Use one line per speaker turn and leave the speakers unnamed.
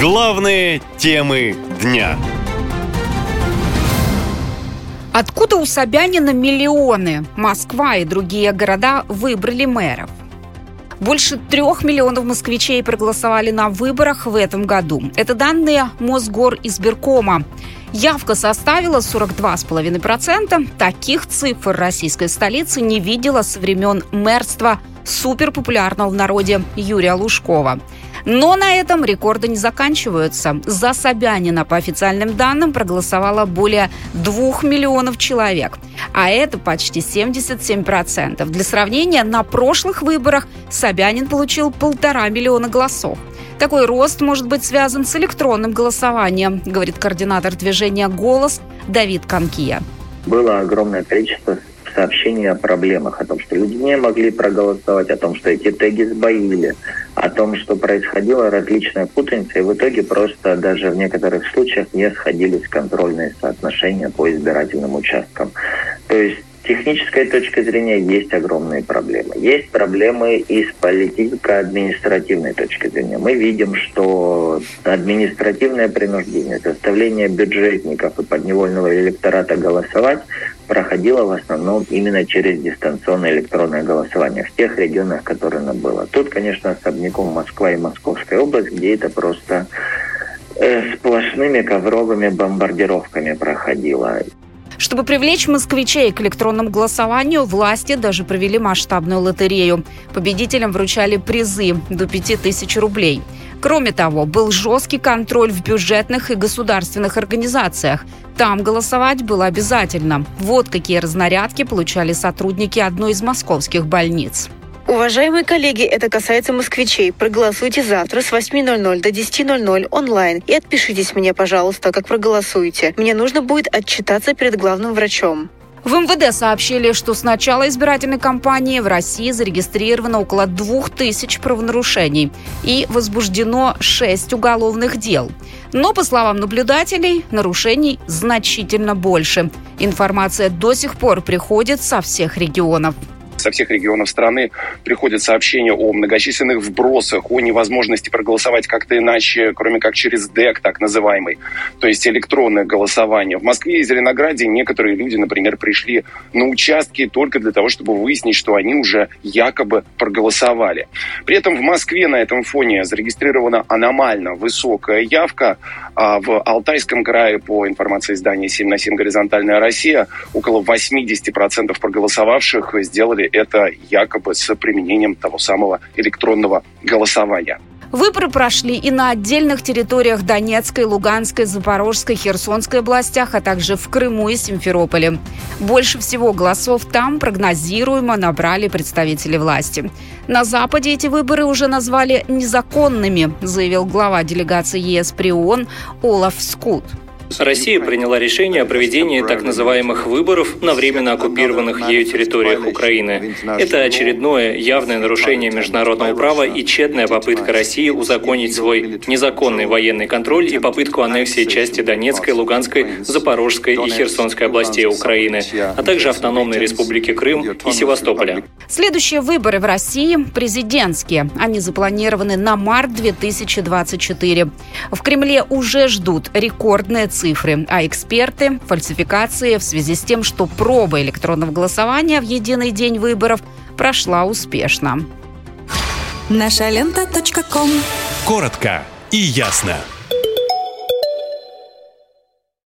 Главные темы дня.
Откуда у Собянина миллионы? Москва и другие города выбрали мэров. Больше трех миллионов москвичей проголосовали на выборах в этом году. Это данные Мосгор избиркома. Явка составила 42,5%. Таких цифр российской столицы не видела со времен мэрства суперпопулярного в народе Юрия Лужкова. Но на этом рекорды не заканчиваются. За Собянина, по официальным данным, проголосовало более двух миллионов человек. А это почти 77%. Для сравнения, на прошлых выборах Собянин получил полтора миллиона голосов. Такой рост может быть связан с электронным голосованием, говорит координатор движения «Голос» Давид Конкия.
Было огромное количество сообщений о проблемах, о том, что люди не могли проголосовать, о том, что эти теги сбоили, о том, что происходила различная путаница, и в итоге просто даже в некоторых случаях не сходились контрольные соотношения по избирательным участкам. То есть технической точки зрения есть огромные проблемы. Есть проблемы и с политико-административной точки зрения. Мы видим, что административное принуждение, заставление бюджетников и подневольного электората голосовать проходило в основном именно через дистанционное электронное голосование в тех регионах, которые оно было. Тут, конечно, особняком Москва и Московская область, где это просто э, сплошными ковровыми бомбардировками проходило.
Чтобы привлечь москвичей к электронному голосованию, власти даже провели масштабную лотерею. Победителям вручали призы до 5000 рублей. Кроме того, был жесткий контроль в бюджетных и государственных организациях. Там голосовать было обязательно. Вот какие разнарядки получали сотрудники одной из московских больниц.
Уважаемые коллеги, это касается москвичей. Проголосуйте завтра с 8.00 до 10.00 онлайн и отпишитесь мне, пожалуйста, как проголосуете. Мне нужно будет отчитаться перед главным врачом.
В МВД сообщили, что с начала избирательной кампании в России зарегистрировано около 2000 правонарушений и возбуждено 6 уголовных дел. Но, по словам наблюдателей, нарушений значительно больше. Информация до сих пор приходит со всех регионов
со всех регионов страны приходят сообщения о многочисленных вбросах, о невозможности проголосовать как-то иначе, кроме как через ДЭК, так называемый, то есть электронное голосование. В Москве и Зеленограде некоторые люди, например, пришли на участки только для того, чтобы выяснить, что они уже якобы проголосовали. При этом в Москве на этом фоне зарегистрирована аномально высокая явка, а в Алтайском крае, по информации издания 7 на 7 «Горизонтальная Россия», около 80% проголосовавших сделали это якобы с применением того самого электронного голосования.
Выборы прошли и на отдельных территориях Донецкой, Луганской, Запорожской, Херсонской областях, а также в Крыму и Симферополе. Больше всего голосов там прогнозируемо набрали представители власти. На Западе эти выборы уже назвали незаконными, заявил глава делегации ЕС при ООН Олаф Скут.
Россия приняла решение о проведении так называемых выборов на временно оккупированных ею территориях Украины. Это очередное явное нарушение международного права и тщетная попытка России узаконить свой незаконный военный контроль и попытку аннексии части Донецкой, Луганской, Запорожской и Херсонской областей Украины, а также автономной республики Крым и Севастополя.
Следующие выборы в России – президентские. Они запланированы на март 2024. В Кремле уже ждут рекордные цифры, а эксперты – фальсификации в связи с тем, что проба электронного голосования в единый день выборов прошла успешно.
Наша лента.
Коротко и ясно.